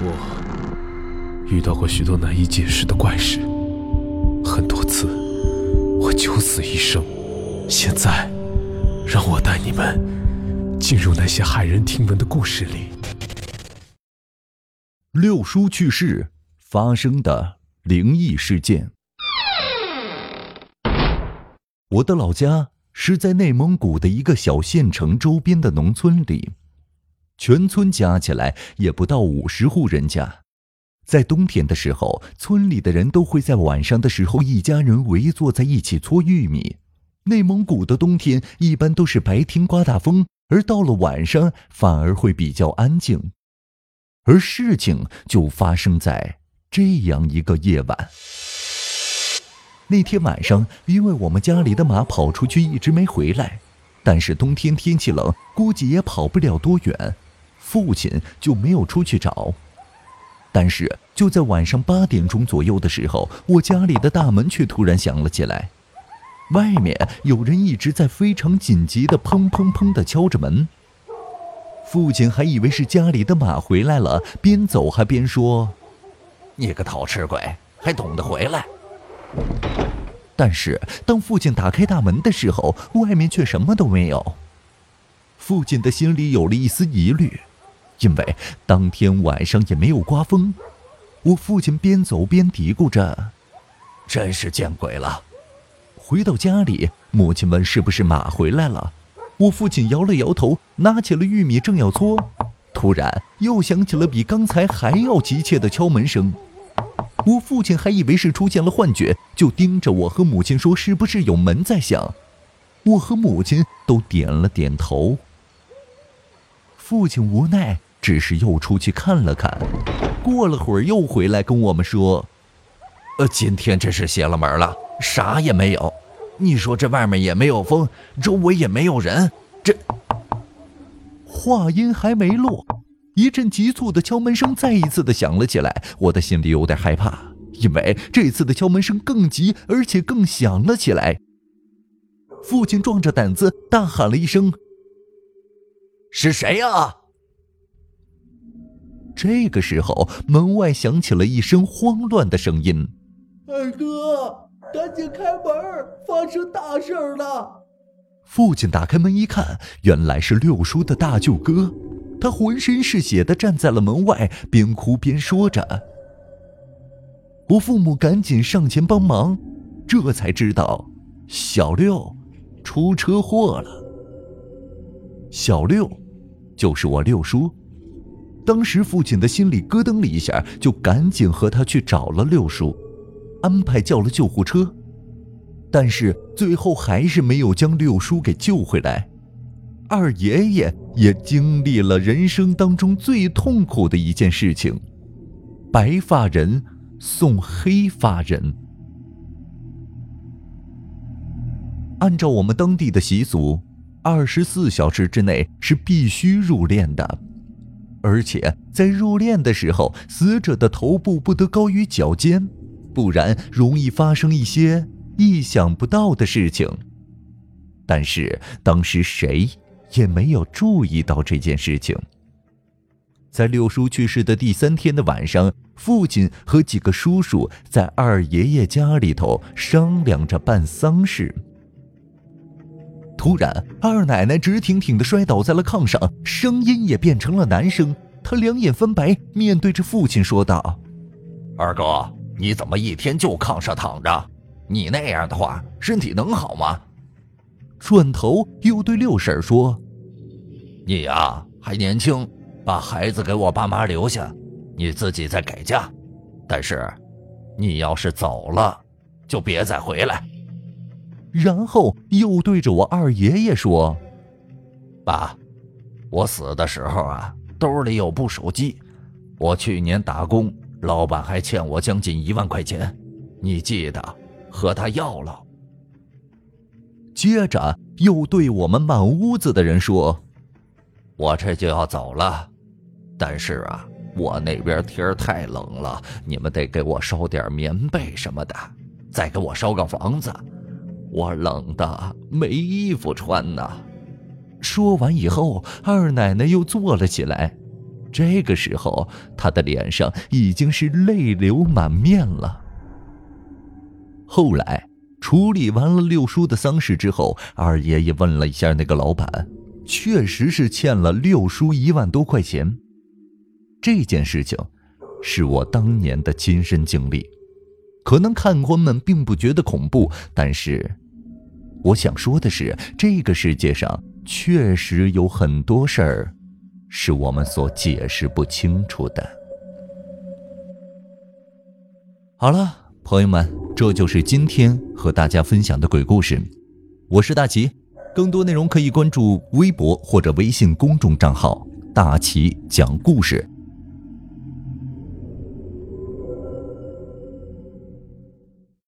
我遇到过许多难以解释的怪事，很多次我九死一生。现在，让我带你们进入那些骇人听闻的故事里。六叔去世发生的灵异事件。我的老家是在内蒙古的一个小县城周边的农村里。全村加起来也不到五十户人家，在冬天的时候，村里的人都会在晚上的时候，一家人围坐在一起搓玉米。内蒙古的冬天一般都是白天刮大风，而到了晚上反而会比较安静。而事情就发生在这样一个夜晚。那天晚上，因为我们家里的马跑出去一直没回来，但是冬天天气冷，估计也跑不了多远。父亲就没有出去找，但是就在晚上八点钟左右的时候，我家里的大门却突然响了起来，外面有人一直在非常紧急的砰砰砰的敲着门。父亲还以为是家里的马回来了，边走还边说：“你个讨吃鬼，还懂得回来。”但是当父亲打开大门的时候，外面却什么都没有。父亲的心里有了一丝疑虑。因为当天晚上也没有刮风，我父亲边走边嘀咕着：“真是见鬼了。”回到家里，母亲问：“是不是马回来了？”我父亲摇了摇头，拿起了玉米正要搓，突然又响起了比刚才还要急切的敲门声。我父亲还以为是出现了幻觉，就盯着我和母亲说：“是不是有门在响？”我和母亲都点了点头。父亲无奈。只是又出去看了看，过了会儿又回来跟我们说：“呃，今天真是邪了门了，啥也没有。你说这外面也没有风，周围也没有人，这……”话音还没落，一阵急促的敲门声再一次的响了起来。我的心里有点害怕，因为这次的敲门声更急，而且更响了起来。父亲壮着胆子大喊了一声：“是谁呀？”这个时候，门外响起了一声慌乱的声音：“二哥，赶紧开门，发生大事了！”父亲打开门一看，原来是六叔的大舅哥，他浑身是血的站在了门外，边哭边说着。我父母赶紧上前帮忙，这才知道小六出车祸了。小六，就是我六叔。当时父亲的心里咯噔了一下，就赶紧和他去找了六叔，安排叫了救护车，但是最后还是没有将六叔给救回来。二爷爷也经历了人生当中最痛苦的一件事情：白发人送黑发人。按照我们当地的习俗，二十四小时之内是必须入殓的。而且在入殓的时候，死者的头部不得高于脚尖，不然容易发生一些意想不到的事情。但是当时谁也没有注意到这件事情。在六叔去世的第三天的晚上，父亲和几个叔叔在二爷爷家里头商量着办丧事。突然，二奶奶直挺挺地摔倒在了炕上，声音也变成了男声。她两眼翻白，面对着父亲说道：“二哥，你怎么一天就炕上躺着？你那样的话，身体能好吗？”转头又对六婶说：“你呀，还年轻，把孩子给我爸妈留下，你自己再改嫁。但是，你要是走了，就别再回来。”然后又对着我二爷爷说：“爸，我死的时候啊，兜里有部手机，我去年打工，老板还欠我将近一万块钱，你记得和他要了。”接着又对我们满屋子的人说：“我这就要走了，但是啊，我那边天太冷了，你们得给我烧点棉被什么的，再给我烧个房子。”我冷的没衣服穿呢。说完以后，二奶奶又坐了起来。这个时候，她的脸上已经是泪流满面了。后来处理完了六叔的丧事之后，二爷爷问了一下那个老板，确实是欠了六叔一万多块钱。这件事情是我当年的亲身经历，可能看官们并不觉得恐怖，但是我想说的是，这个世界上确实有很多事儿。是我们所解释不清楚的。好了，朋友们，这就是今天和大家分享的鬼故事。我是大齐，更多内容可以关注微博或者微信公众账号“大齐讲故事”。